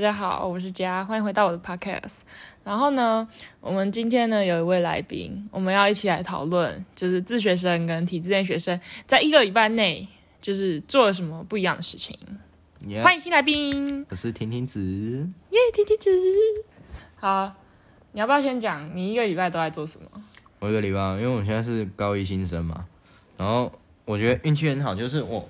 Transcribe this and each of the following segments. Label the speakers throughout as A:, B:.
A: 大家好，我是佳，欢迎回到我的 podcast。然后呢，我们今天呢有一位来宾，我们要一起来讨论，就是自学生跟体制内学生在一个礼拜内就是做了什么不一样的事情。欢迎新来宾，
B: 我是婷婷子，
A: 耶，婷婷子。好，你要不要先讲你一个礼拜都在做什么？
B: 我一个礼拜，因为我现在是高一新生嘛，然后我觉得运气很好，就是我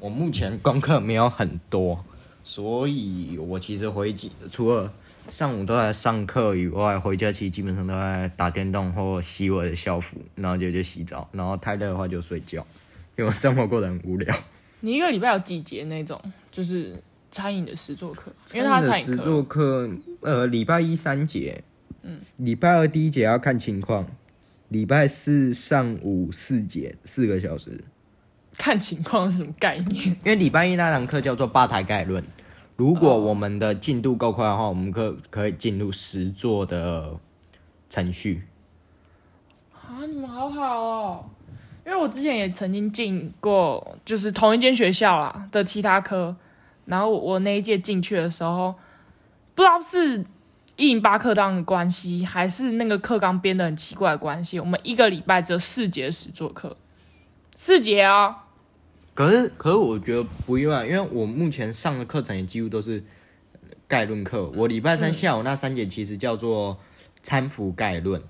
B: 我目前功课没有很多。所以，我其实回家除了上午都在上课以外，回家其实基本上都在打电动或洗我的校服，然后就就洗澡，然后太累的话就睡觉，因为我生活过得很无聊。
A: 你一个礼拜有几节那种就是餐饮的实作课？因为他餐饮
B: 实作课，呃，礼拜一三节，嗯，礼拜二第一节要看情况，礼拜四上午四节，四个小时。
A: 看情况是什么概念？因
B: 为礼拜一那堂课叫做吧台概论，如果我们的进度够快的话，我们可可以进入实作的程序。
A: 啊，你们好好哦！因为我之前也曾经进过，就是同一间学校啦的其他科，然后我那一届进去的时候，不知道是一零八课纲的关系，还是那个课纲编的很奇怪的关系，我们一个礼拜只有四节实作课。四节哦，
B: 可是可是我觉得不意外，因为我目前上的课程也几乎都是概论课。我礼拜三下午那三节其实叫做参服概论。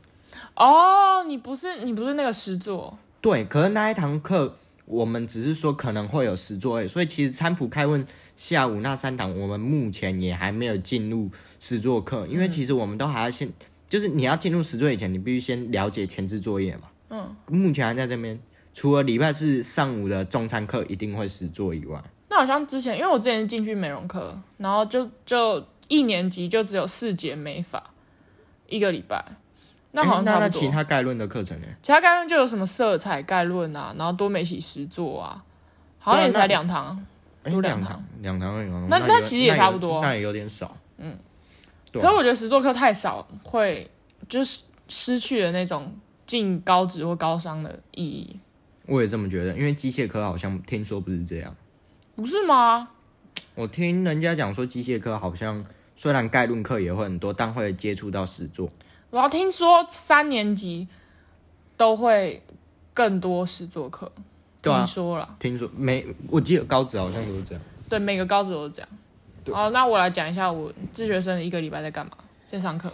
A: 哦，你不是你不是那个实作？
B: 对，可是那一堂课我们只是说可能会有实作，所以其实参服概论下午那三堂我们目前也还没有进入实作课，因为其实我们都还要先，就是你要进入实作以前，你必须先了解前置作业嘛。嗯，目前还在这边。除了礼拜四上午的中餐课一定会实做以外，
A: 那好像之前，因为我之前进去美容课，然后就就一年级就只有四节美发，一个礼拜，那好像差不
B: 多。其他概论的课程呢？
A: 其他概论就有什么色彩概论啊，然后多媒体实做啊，好像也才两堂，都两堂，
B: 两堂而已。
A: 那那其实也差不多，
B: 那也有点少。
A: 嗯，可是我觉得实作课太少，会就是失去了那种进高职或高商的意义。
B: 我也这么觉得，因为机械科好像听说不是这样，
A: 不是吗？
B: 我听人家讲说，机械科好像虽然概论课也会很多，但会接触到实作。
A: 我要听说三年级都会更多实作课，听说了。
B: 听说每我记得高职好像都是这样。
A: 对，每个高职都是这样。好，那我来讲一下我自学生一个礼拜在干嘛，在上课，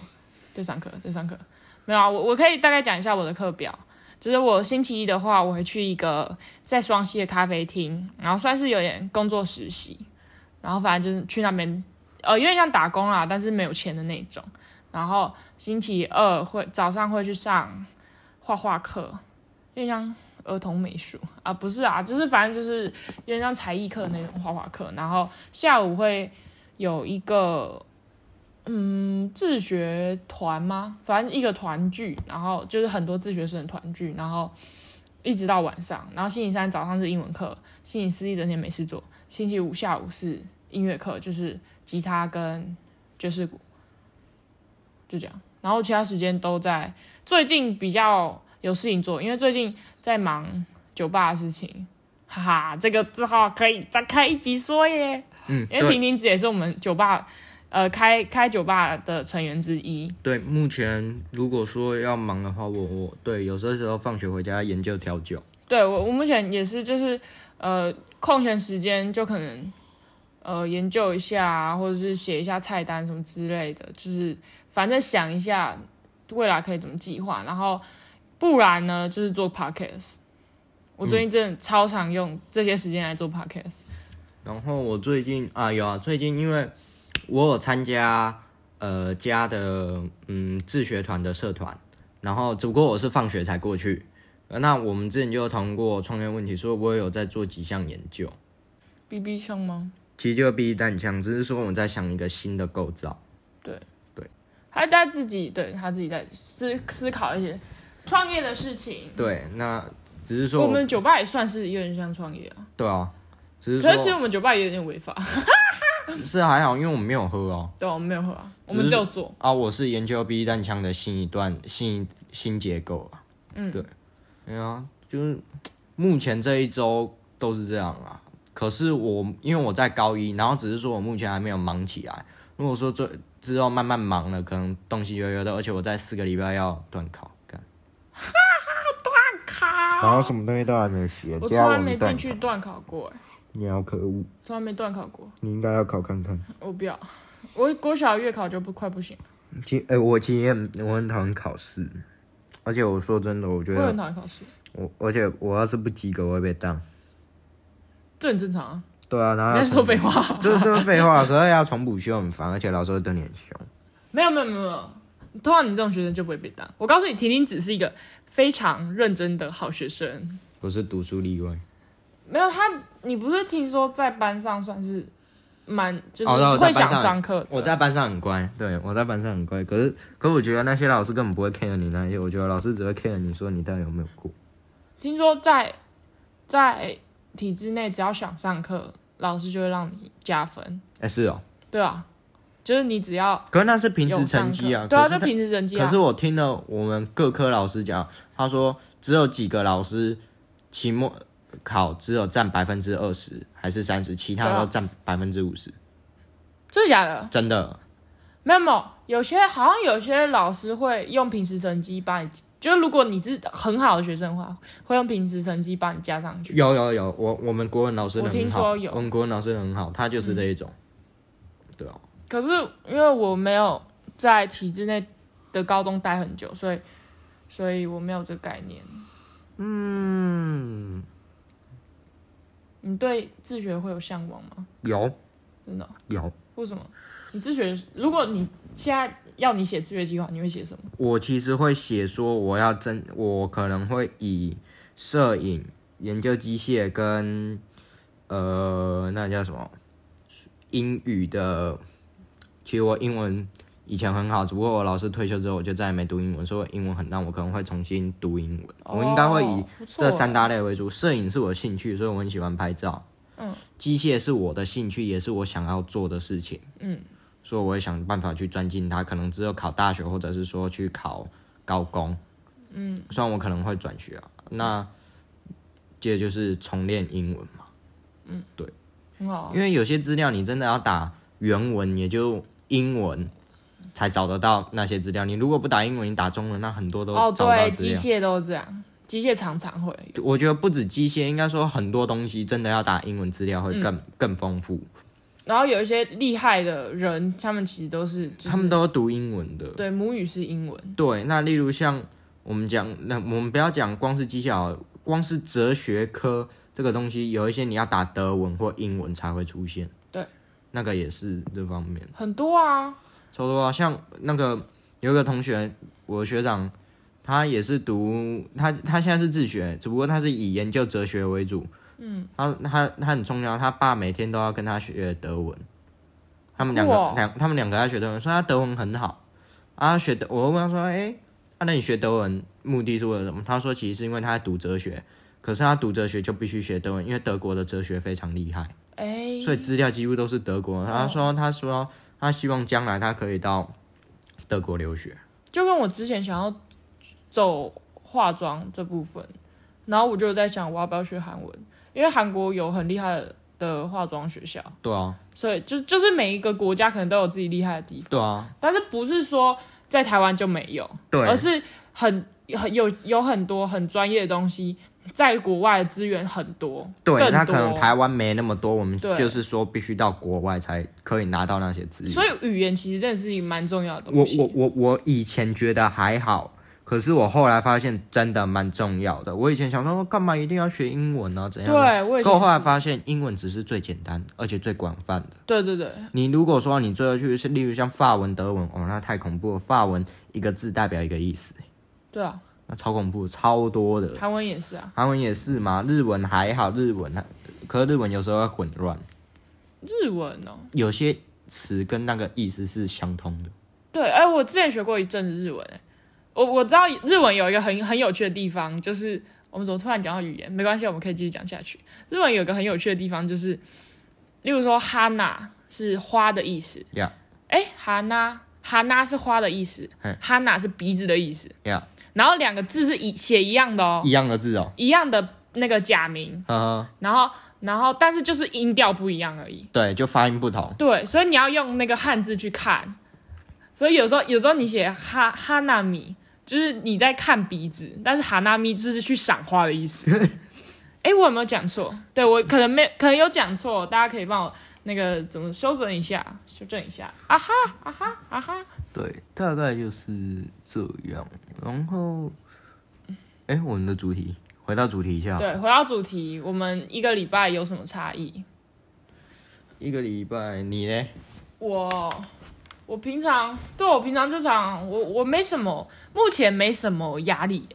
A: 在上课，在上课。没有啊，我我可以大概讲一下我的课表。就是我星期一的话，我会去一个在双溪的咖啡厅，然后算是有点工作实习，然后反正就是去那边，呃，有点像打工啦，但是没有钱的那种。然后星期二会早上会去上画画课，有点像儿童美术啊，不是啊，就是反正就是有点像才艺课那种画画课。然后下午会有一个。嗯，自学团吗？反正一个团聚，然后就是很多自学生的团聚，然后一直到晚上。然后星期三早上是英文课，星期四一整天没事做，星期五下午是音乐课，就是吉他跟爵士鼓，就这样。然后其他时间都在。最近比较有事情做，因为最近在忙酒吧的事情，哈哈，这个之后可以再开一集说耶。嗯，因为婷婷姐也是我们酒吧。呃，开开酒吧的成员之一。
B: 对，目前如果说要忙的话，我我对有时候时候放学回家研究调酒。
A: 对我我目前也是，就是呃空闲时间就可能呃研究一下，或者是写一下菜单什么之类的，就是反正想一下未来可以怎么计划。然后不然呢，就是做 podcast。我最近真的超常用这些时间来做 podcast。
B: 然后我最近啊有啊，最近因为。我有参加呃家的嗯自学团的社团，然后只不过我是放学才过去。那我们之前就谈过创业问题，所以我也有在做几项研究。
A: B B 枪吗？
B: 其实就 B B 弹枪，只是说我们在想一个新的构造。
A: 对
B: 对，
A: 他在自己对他自己在思思考一些创业的事情。
B: 对，那只是说
A: 我们酒吧也算是有点像创业啊。
B: 对啊，只是
A: 可是其实我们酒吧也有点违法。
B: 是还好，因为我们没有喝哦。
A: 对，我们没有喝啊，我们只有做
B: 啊。我是研究 B 弹枪的新一段新新结构啊。嗯，对，对啊，就是目前这一周都是这样啊。可是我因为我在高一，然后只是说我目前还没有忙起来，如果说最之后慢慢忙了，可能东西越来越多，而且我在四个礼拜要断考，干。
A: 考，
B: 然后什么东西都还没写，
A: 我从来没进去断考过，哎，
B: 你好可恶，
A: 从来没断考过，
B: 你应该要考看看。
A: 我不要，我国小月考就不快不行了。
B: 其哎、我其实我很讨厌考试，而且我说真的，我觉得
A: 我很
B: 得
A: 讨厌考试，
B: 我而且我要是不及格，我会被当。
A: 这很正常啊。
B: 对啊，然后
A: 在说废话？
B: 这这是废话，可是要重补修很烦，而且老师会对你很凶。
A: 没有没有没有没有，通常你这种学生就不会被当。我告诉你，婷婷只是一个非常认真的好学生。
B: 不是读书例外。
A: 没有他，你不是听说在班上算是蛮就是会想
B: 上
A: 上课的
B: 我在班上很乖，对我在班上很乖，可是可是我觉得那些老师根本不会 care 你那些，我觉得老师只会 care 你说你到底有没有过。
A: 听说在在体制内，只要想上课，老师就会让你加分。
B: 哎、是哦，
A: 对啊，就是你只要
B: 可是那是平时成绩啊，
A: 对啊，就平时成绩啊。
B: 可是我听了我们各科老师讲，他说只有几个老师期末考只有占百分之二十还是三十，其他都占百分之五十，
A: 真的假的？
B: 真的。
A: 没有没有，有些好像有些老师会用平时成绩把你，就是如果你是很好的学生的话，会用平时成绩把你加上去。
B: 有有有，我我们国文老师人
A: 我听
B: 很好，
A: 说有
B: 我们国文老师很好，他就是这一种。对啊，
A: 可是因为我没有在体制内的高中待很久，所以所以我没有这个概念。
B: 嗯，
A: 你对自学会有向往吗？
B: 有
A: 真的哦？
B: 有。
A: 为什么？你自学，如果你现在要你写自学计划，你会写什么？
B: 我其实会写说我要真，我可能会以摄影、研究机械跟呃那叫什么英语的。其实我英文以前很好，只不过我老师退休之后，我就再也没读英文，所以英文很烂，我可能会重新读英文。我应该会以这三大类为主。摄影是我的兴趣，所以我很喜欢拍照。
A: 嗯，
B: 机械是我的兴趣，也是我想要做的事情。
A: 嗯，
B: 所以我会想办法去钻进它，可能只有考大学，或者是说去考高工。嗯，虽然我可能会转学啊，那接着就是重练英文嘛，
A: 很好啊。
B: 因为有些资料你真的要打原文，也就英文才找得到那些资料。你如果不打英文，你打中文，那很多都
A: 哦，对，机械都这样，机械常常会。
B: 我觉得不止机械，应该说很多东西真的要打英文资料会更、更丰富。
A: 然后有一些厉害的人，他们其实都是，就是、
B: 他们都读英文的。
A: 对母语是英文。
B: 对，那例如像我们讲，那我们不要讲光是机械好，光是哲学科这个东西，有一些你要打德文或英文才会出现。
A: 对，
B: 那个也是这方面。
A: 很多啊，
B: 超多啊，像那个有一个同学，我的学长，他也是读他他现在是自学，只不过他是以研究哲学为主。嗯，他他他很重要，他爸每天都要跟他学德文。他们两个两、他们两个在学德文，说他德文很好啊。学德，我问他说，哎、啊，那你学德文目的是为了什么？他说其实是因为他在读哲学，可是他读哲学就必须学德文，因为德国的哲学非常厉害。
A: 哎、
B: 所以资料几乎都是德国。他说，他说他希望将来他可以到德国留学。
A: 就跟我之前想要走化妆这部分，然后我就在想我要不要学韩文，因为韩国有很厉害的化妆学校，
B: 对啊，
A: 所以就就是每一个国家可能都有自己厉害的地方，
B: 对啊，
A: 但是不是说在台湾就没有，
B: 对。
A: 而是很很有有很多很专业的东西，在国外的资源很多，
B: 对，那可能台湾没那么多，我们就是说必须到国外才可以拿到那些资源。
A: 所以语言其实真的是一个蛮重要的
B: 我
A: 东西。
B: 我我我以前觉得还好，可是我后来发现真的蛮重要的。我以前想说干嘛一定要学英文呢、怎样？
A: 对，我也
B: 可我后来发现，英文只是最简单而且最广泛的。
A: 对对对，
B: 你如果说你最后去是，例如像法文、德文，哦，那太恐怖了。法文一个字代表一个意思，
A: 对啊，
B: 那超恐怖，超多的。
A: 韩文也是啊，
B: 韩文也是嘛，日文还好，日文还可是日文有时候会混乱，
A: 日文哦，
B: 有些词跟那个意思是相通的。
A: 对，哎、我之前学过一阵子日文、哎，我我知道日文有一个很很有趣的地方，就是我们怎么突然讲到语言？没关系，我们可以继续讲下去。日文有一个很有趣的地方，就是例如说哈娜是花的意思，
B: 呀
A: 哎，哈娜哈娜是花的意思
B: 嘿，
A: 哈娜是鼻子的意思，
B: 呀，
A: 然后两个字是一写一样的哦，
B: 一样的字哦。
A: 一样的那个假名，
B: 嗯，
A: 然后然后但是就是音调不一样而已。
B: 对，就发音不同。
A: 对，所以你要用那个汉字去看。所以有时候有时候你写哈哈纳米，就是你在看鼻子，但是哈纳米就是去赏花的意思。哎，我有没有讲错？对我可能没，可能有讲错，大家可以帮我那个怎么修正一下，修正一下。啊哈啊哈啊哈。
B: 对，大概就是这样。然后，哎，我们的主题，回到主题一下。
A: 对，回到主题，我们一个礼拜有什么差异？
B: 一个礼拜，你呢？
A: 我，我平常对我平常就常，我我没什么，目前没什么压力。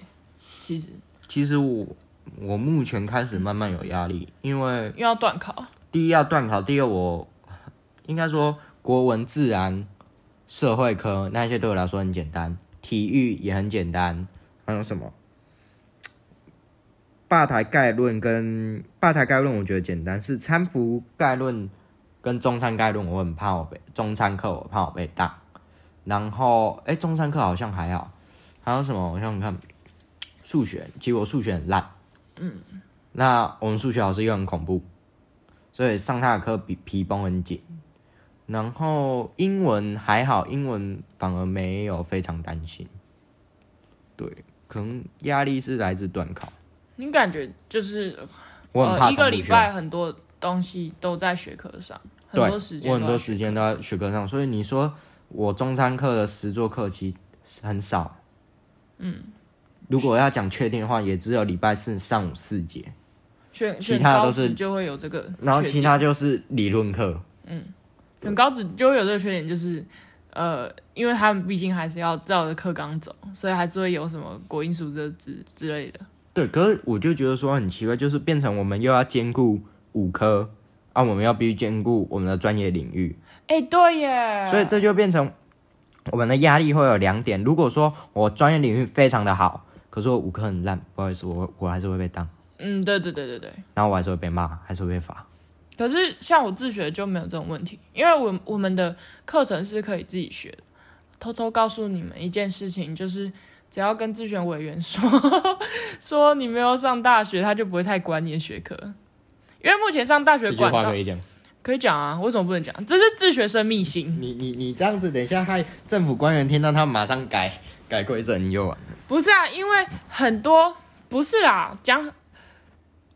A: 其实，
B: 其实我我目前开始慢慢有压力，因为
A: 又要断考。
B: 第一要断考，第二我应该说国文、自然。社会科那些对我来说很简单，体育也很简单。还有什么？吧台概论跟吧台概论我觉得简单，是餐服概论跟中餐概论我很怕我被中餐课我怕我被打。然后哎，中餐课好像还好。还有什么？我想想看，数学其实我数学很烂。嗯。那我们数学老师又很恐怖，所以上他的课比皮绷很紧。然后英文还好，英文反而没有非常担心。对，可能压力是来自断考。
A: 你感觉就是
B: 我很怕
A: 一个礼拜很多东西都在学科上，很多时间
B: 我很多时间都在学科上，所以你说我中餐课的实作课其实很少。嗯，如果要讲确定的话，也只有礼拜四上午四节，其他的都是
A: 就会有这个，
B: 然后其他就是理论课。嗯。
A: 很高职就会有这个缺点，就是，呃，因为他们毕竟还是要照着课纲走，所以还是会有什么国英数这之之类的。
B: 对，可是我就觉得说很奇怪，就是变成我们又要兼顾五科啊，我们要必须兼顾我们的专业领域。
A: 哎，对耶。
B: 所以这就变成我们的压力会有两点。如果说我专业领域非常的好，可是我五科很烂，不好意思，我我还是会被当。
A: 嗯，对对对对对。
B: 然后我还是会被骂，还是会被罚。
A: 可是像我自学就没有这种问题，因为我我们的课程是可以自己学的。偷偷告诉你们一件事情，就是只要跟自选委员说说你没有上大学，他就不会太管你的学科。因为目前上大学管
B: 道可以讲，
A: 可以讲啊，为什么不能讲？这是自学生秘辛。
B: 你你你这样子，等一下害政府官员听到，他马上改改规则，你就完了。
A: 不是啊，因为很多不是啦，讲。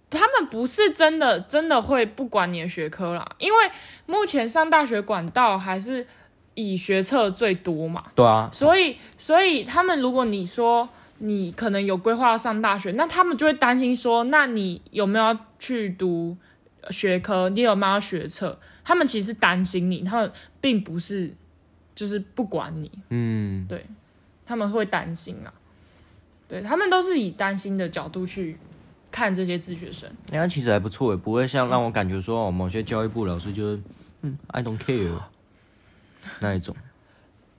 A: 他们不是真的真的会不管你的学科啦，因为目前上大学管道还是以学测最多嘛。
B: 对啊。
A: 所以所以他们如果你说你可能有规划要上大学，那他们就会担心说，那你有没有要去读学科？你有没有要学测？他们其实担心你，他们并不是就是不管你。嗯。对，他们会担心啊。对他们都是以担心的角度去。看这些自学生，
B: 那其实还不错诶，不会像让我感觉说，某些教育部老师就是嗯，I don't care 那一种。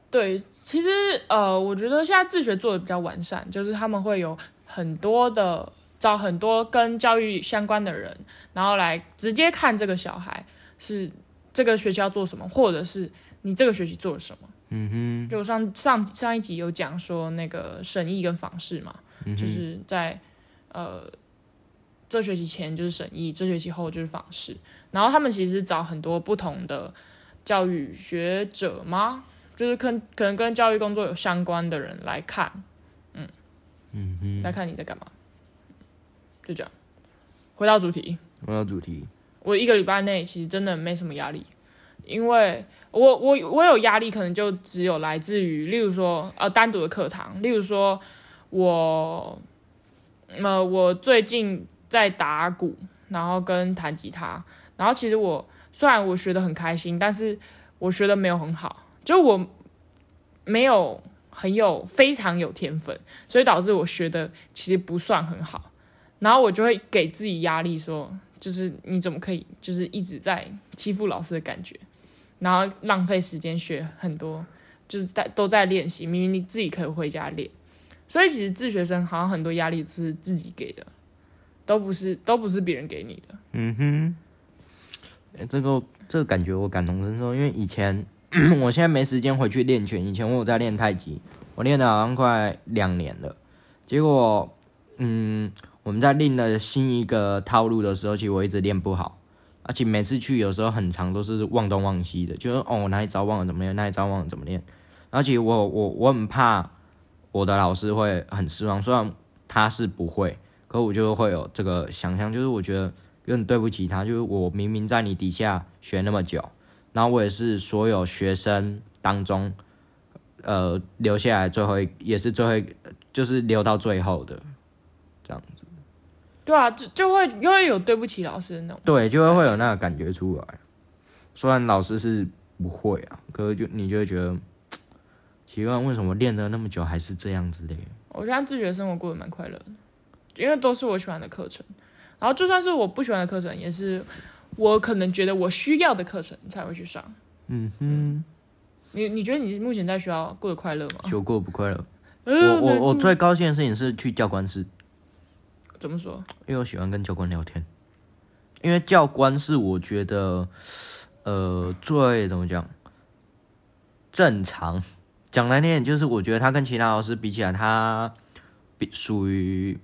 A: 对，其实呃，我觉得现在自学做的比较完善，就是他们会有很多的找很多跟教育相关的人，然后来直接看这个小孩是这个学期要做什么，或者是你这个学期做了什么。嗯哼，就上上上一集有讲说那个审议跟访视嘛，就是在呃。这学期前就是审议，这学期后就是访视，然后他们其实找很多不同的教育学者吗？就是跟可能跟教育工作有相关的人来看，嗯嗯，来看你在干嘛，就这样。回到主题，
B: 回到主题，
A: 我一个礼拜内其实真的没什么压力，因为我我我有压力，可能就只有来自于，例如说呃单独的课堂，例如说我呃我最近。在打鼓，然后跟弹吉他，然后其实我虽然我学的很开心，但是我学的没有很好，就我没有很有非常有天分，所以导致我学的其实不算很好，然后我就会给自己压力，说就是你怎么可以就是一直在欺负老师的感觉，然后浪费时间学很多，就是在都在练习，明明你自己可以回家练，所以其实自学生好像很多压力都是自己给的。都不是，都不是别人给你的。嗯哼，
B: 哎，这个这个感觉我感同身受，因为以前 我现在没时间回去练拳，以前我有在练太极，我练了好像快两年了。结果，嗯，我们在练了新一个套路的时候，其实我一直练不好，而且每次去有时候很长都是忘东忘西的，就是哦我哪一招忘了怎么练，哪一招忘了怎么练。而且我我我很怕我的老师会很失望，虽然他是不会，可我就会有这个想象，就是我觉得有点对不起他，就是我明明在你底下学那么久，然后我也是所有学生当中，呃留下来最后也是最后就是留到最后的这样子。
A: 对啊，就就会因为有对不起老师的那种。
B: 对，就会会有那个感觉出来。虽然老师是不会啊，可是就你就会觉得奇怪，为什么练了那么久还是这样子的？
A: 我现在自学生活过得蛮快乐的，因为都是我喜欢的课程。然后就算是我不喜欢的课程，也是我可能觉得我需要的课程才会去上。
B: 嗯哼，
A: 你你觉得你目前在学校过得快乐吗？
B: 就过不快乐。我我我最高兴的事情是去教官室。
A: 怎么说？
B: 因为我喜欢跟教官聊天，因为教官是我觉得，呃，最怎么讲，正常讲难听点，就是我觉得他跟其他老师比起来，他比属于，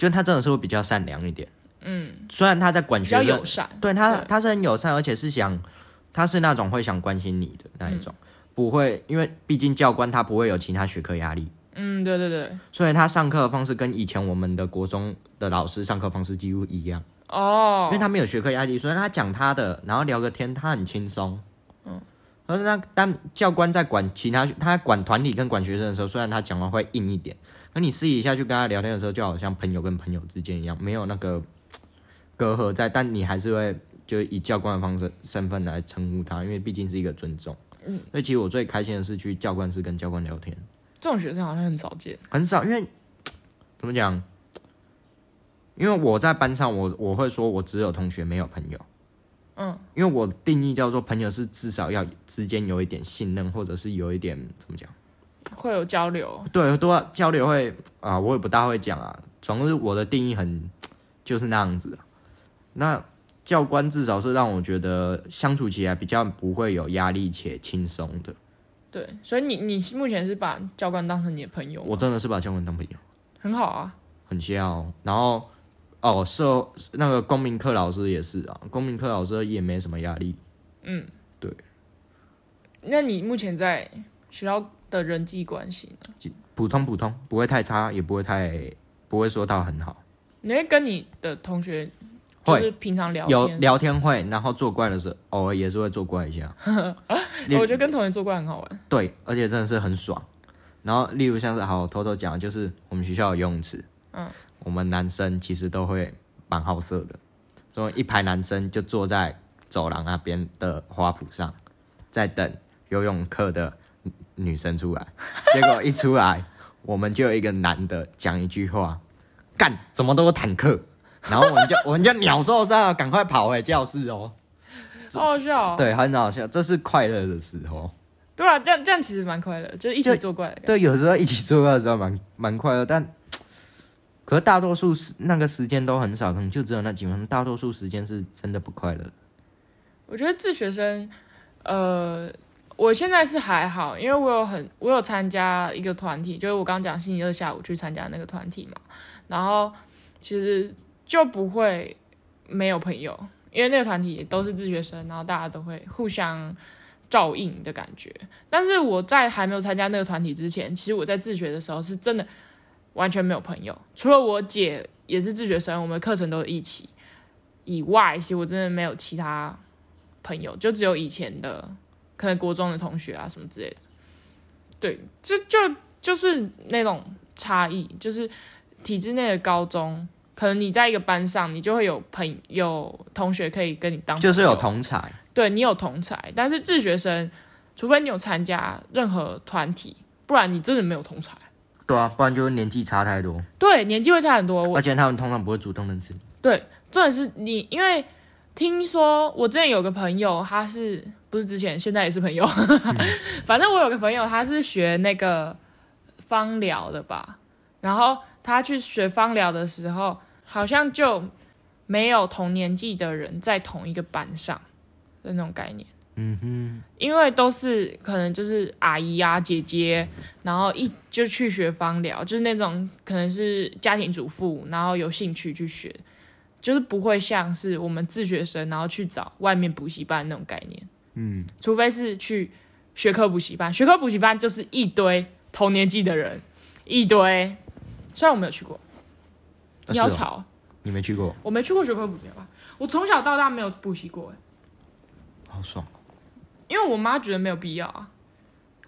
B: 就他真的是会比较善良一点。
A: 嗯，
B: 虽然他在管学生，
A: 友善，
B: 对他他是很友善，而且是想，他是那种会想关心你的那一种，不会，因为毕竟教官他不会有其他学科压力。
A: 嗯，对对对，
B: 所以他上课的方式跟以前我们的国中的老师上课方式几乎一样。
A: 哦，
B: 因为他没有学科压力，所以他讲他的，然后聊个天，他很轻松。嗯，而是他但教官在管其他，他管团体跟管学生的时候，虽然他讲话会硬一点，那你私底下去跟他聊天的时候，就好像朋友跟朋友之间一样，没有那个 隔阂在，但你还是会就以教官的方式身份来称呼他，因为毕竟是一个尊重。嗯，所以其实我最开心的是去教官室跟教官聊天。
A: 这种学生好像很少见，
B: 很少，因为 怎么讲？因为我在班上，我我会说我只有同学没有朋友，
A: 嗯，
B: 因为我定义叫做朋友是至少要之间有一点信任，或者是有一点怎么讲，
A: 会有交流，
B: 对，多交流会啊，我也不大会讲啊，总之我的定义很就是那样子。那教官至少是让我觉得相处起来比较不会有压力且轻松的。
A: 对，所以你你目前是把教官当成你的朋友？
B: 我真的是把教官当朋友，
A: 很好啊，
B: 很笑。然后哦，社那个公民课老师也是啊，公民课老师也没什么压力。
A: 嗯，
B: 对。
A: 那你目前在学校的人际关系呢？
B: 普通普通，不会太差，也不会太不会说到很好。
A: 你会跟你的同学？就是平常聊
B: 有聊天会，然后作怪的时候，偶尔也是会作怪一下。
A: 我觉得跟同学作怪很好玩。
B: 对，而且真的是很爽。然后，例如像是好偷偷讲，就是我们学校有游泳池，
A: 嗯，
B: 我们男生其实都会蛮好色的，所以一排男生就坐在走廊那边的花圃上，在等游泳课的女生出来。结果一出来，我们就有一个男的讲一句话：“干，怎么都是坦克。”然后我们就 我们就鸟兽散，赶快跑回教室哦，
A: 好好笑。
B: 对，很好笑，这是快乐的时候。
A: 对啊，这样这样其实蛮快乐，就是一起作怪。
B: 对，有时候一起作怪的时候蛮蛮快乐，但 可是大多数那个时间都很少，可能就只有那几分钟，大多数时间是真的不快乐。
A: 我觉得自学生，呃，我现在是还好，因为我有很我有参加一个团体，就是我刚讲星期二下午去参加那个团体嘛，然后其实。就不会没有朋友，因为那个团体都是自学生，然后大家都会互相照应的感觉。但是我在还没有参加那个团体之前，其实我在自学的时候是真的完全没有朋友，除了我姐也是自学生，我们课程都一起以外，其实我真的没有其他朋友，就只有以前的可能国中的同学啊什么之类的。对，就就就是那种差异，就是体制内的高中。可能你在一个班上，你就会有朋有同学可以跟你当，
B: 就是有同才，
A: 对你有同才。但是自学生，除非你有参加任何团体，不然你真的没有同才。
B: 对啊，不然就是年纪差太多。
A: 对，年纪会差很多。
B: 而且他们通常不会主动认识你。
A: 对，重点是你，因为听说我之前有个朋友，他是不是之前现在也是朋友？反正我有个朋友，他是学那个芳疗的吧，然后他去学芳疗的时候。好像就没有同年纪的人在同一个班上的那种概念，
B: 嗯哼，
A: 因为都是可能就是阿姨啊、姐姐，然后一就去学芳疗，就是那种可能是家庭主妇，然后有兴趣去学，就是不会像是我们自学生，然后去找外面补习班那种概念。
B: 嗯，
A: 除非是去学科补习班，学科补习班就是一堆同年纪的人，一堆。虽然我没有去过，你要
B: 是哦
A: 吵，
B: 你没去过，
A: 我没去过学科补习班，我从小到大没有补习过，
B: 好爽。
A: 因为我妈觉得没有必要啊。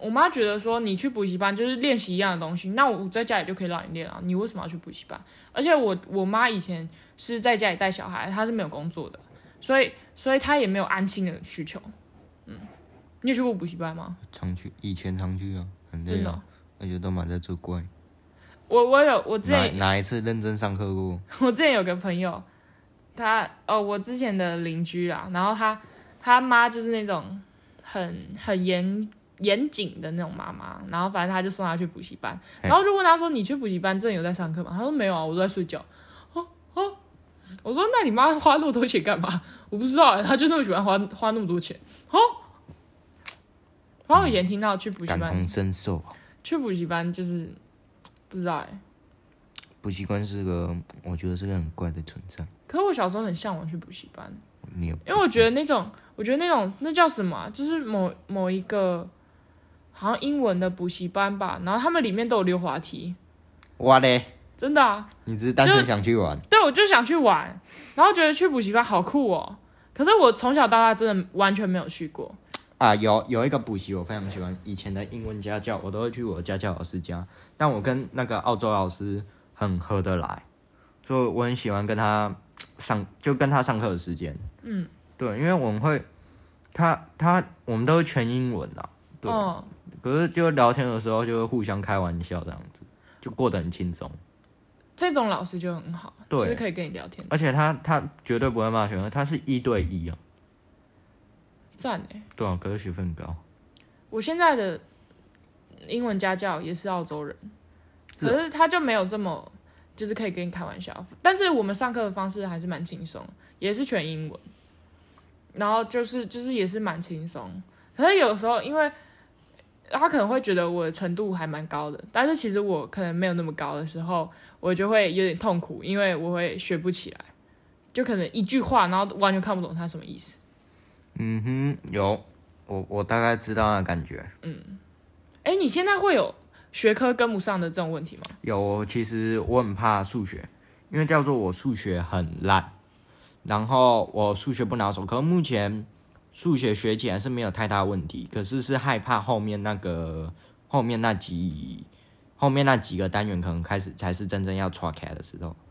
A: 我妈觉得说你去补习班就是练习一样的东西，那我在家里就可以让你练啊，你为什么要去补习班？而且我我妈以前是在家里带小孩，她是没有工作的，所以所以她也没有安亲的需求。嗯，你有去过补习班吗？
B: 常去，以前常去啊，很累啊，而且都满在做怪。
A: 我我有我之前
B: 哪一次认真上课过？
A: 我之前有个朋友，他哦，我之前的邻居啊，然后他他妈就是那种很很严严谨的那种妈妈，然后反正他就送他去补习班，然后就问他说：“你去补习班真的有在上课吗？”他说：“没有啊，我都在睡觉。”哦哦，我说：“那你妈花那么多钱干嘛？” 我不知道、欸，他就那么喜欢花花那么多钱哦。然后我以前听到去补习班，
B: 感同身受啊。
A: 去补习班就是不知道哎、
B: 补习班是个，我觉得是个很怪的存在。
A: 可是我小时候很向往去补习班。
B: 你有
A: 因为我觉得那种，我觉得那种那叫什么啊、就是某某一个好像英文的补习班吧，然后他们里面都有溜滑梯，
B: 哇嘞？
A: 真的啊，
B: 你只是单纯想去玩？
A: 对我就想去玩，然后觉得去补习班好酷哦。可是我从小到大真的完全没有去过，
B: 啊，有有一个补习我非常喜欢，以前的英文家教，我都会去我家教老师家，但我跟那个澳洲老师很合得来，所以我很喜欢跟他上，就跟他上课的时间。嗯，对，因为我们会，他他我们都是全英文啊，对，
A: 嗯，
B: 可是就聊天的时候就会互相开玩笑这样子，就过得很轻松。
A: 这种老师就很好，
B: 对
A: 就是可以跟你聊天，
B: 而且他他绝对不会骂学生，他是一对一哦，
A: 赞哎。
B: 对啊，可是学分很高。
A: 我现在的英文家教也是澳洲人，可是他就没有这么就是可以跟你开玩笑，但是我们上课的方式还是蛮轻松，也是全英文，然后就是就是也是蛮轻松，可是有时候因为他可能会觉得我的程度还蛮高的，但是其实我可能没有那么高的时候，我就会有点痛苦，因为我会学不起来，就可能一句话，然后完全看不懂他什么意思。
B: 嗯哼，有，我我大概知道那感觉。
A: 嗯哎，你现在会有学科跟不上的这种问题吗？
B: 有，其实我很怕数学，因为叫做我数学很烂，然后我数学不拿手。可是目前数学学起来是没有太大问题，可是是害怕后面那个后面那几后面那几个单元可能开始才是真正要 r a 的时候。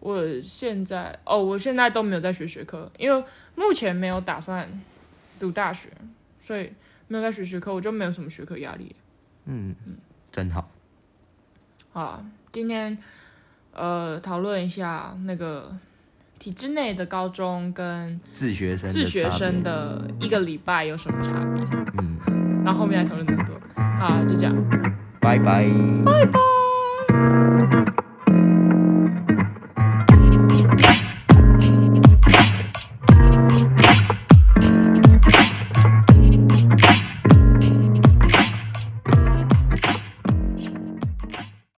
A: 我现在哦，我现在都没有在学学科，因为目前没有打算读大学，所以没有在学学科，我就没有什么学科压力。
B: 嗯嗯，真好。
A: 好啊，今天呃讨论一下那个体制内的高中跟
B: 自学生的
A: 自学生的一个礼拜有什么差别，
B: 嗯，
A: 然后后面来讨论更多。好啊，就这样。
B: 拜拜。
A: 拜拜。